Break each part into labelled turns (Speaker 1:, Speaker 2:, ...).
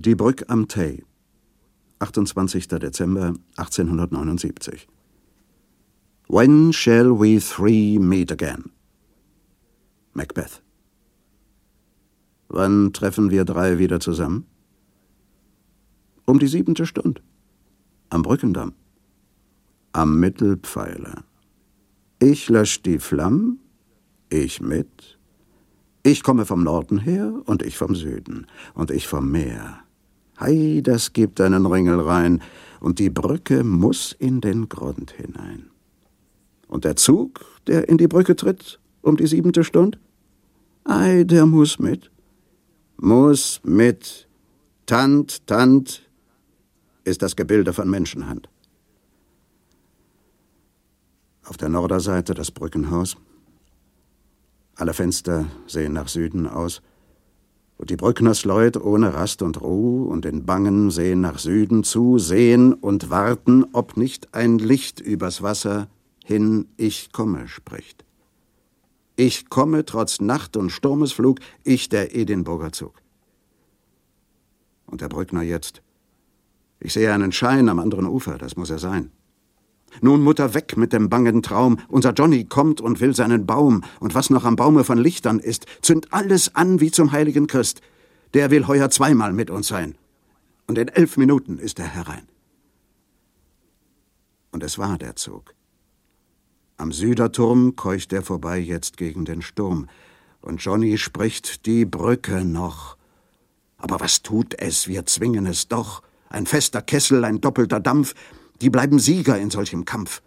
Speaker 1: Die Brücke am Tay, 28. Dezember 1879. When shall we three meet again? Macbeth. Wann treffen wir drei wieder zusammen? Um die siebente Stunde. Am Brückendamm. Am Mittelpfeiler. Ich lösch die Flammen, ich mit. Ich komme vom Norden her und ich vom Süden und ich vom Meer. Hei, das gibt einen Ringel rein, und die Brücke muss in den Grund hinein. Und der Zug, der in die Brücke tritt, um die siebente Stund? Ei, der muss mit. Muß mit. Tant, tant ist das Gebilde von Menschenhand. Auf der Norderseite das Brückenhaus. Alle Fenster sehen nach Süden aus und die Brücknersleut ohne Rast und Ruh und in Bangen sehen nach Süden zu, sehen und warten, ob nicht ein Licht übers Wasser hin Ich komme spricht. Ich komme trotz Nacht und Sturmesflug, ich der Edinburger Zug. Und der Brückner jetzt. Ich sehe einen Schein am anderen Ufer, das muss er sein. Nun, Mutter, weg mit dem bangen Traum. Unser Johnny kommt und will seinen Baum. Und was noch am Baume von Lichtern ist, zünd alles an wie zum heiligen Christ. Der will heuer zweimal mit uns sein. Und in elf Minuten ist er herein. Und es war der Zug. Am Süderturm keucht er vorbei jetzt gegen den Sturm. Und Johnny spricht die Brücke noch. Aber was tut es? Wir zwingen es doch. Ein fester Kessel, ein doppelter Dampf, die bleiben Sieger in solchem Kampf.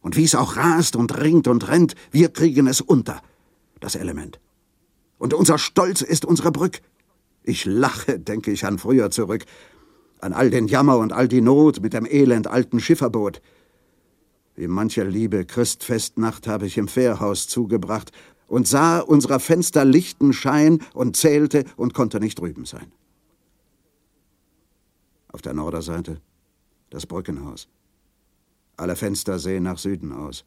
Speaker 1: Und wie es auch rast und ringt und rennt, wir kriegen es unter, das Element. Und unser Stolz ist unsere Brück. Ich lache, denke ich an früher zurück, an all den Jammer und all die Not mit dem elend alten Schifferboot. Wie mancher liebe Christfestnacht habe ich im Fährhaus zugebracht und sah unserer Fenster lichten Schein und zählte und konnte nicht drüben sein. Auf der Norderseite das Brückenhaus. Alle Fenster sehen nach Süden aus.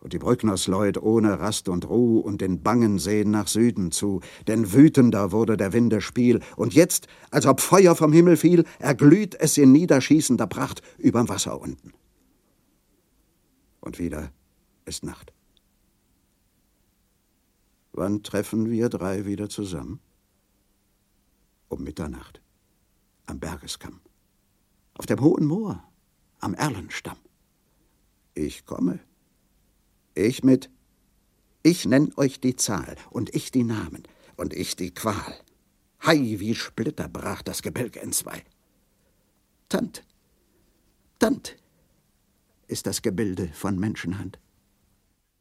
Speaker 1: Und die Brücknersleut ohne Rast und Ruh und den Bangen sehen nach Süden zu, denn wütender wurde der Winde Spiel, und jetzt, als ob Feuer vom Himmel fiel, erglüht es in niederschießender Pracht überm Wasser unten. Und wieder ist Nacht. Wann treffen wir drei wieder zusammen? Um Mitternacht, am Bergeskamm auf dem hohen Moor, am Erlenstamm. Ich komme. Ich mit. Ich nenn euch die Zahl und ich die Namen und ich die Qual. Hei, wie Splitter brach das Gebälk entzwei. Tant, Tant ist das Gebilde von Menschenhand.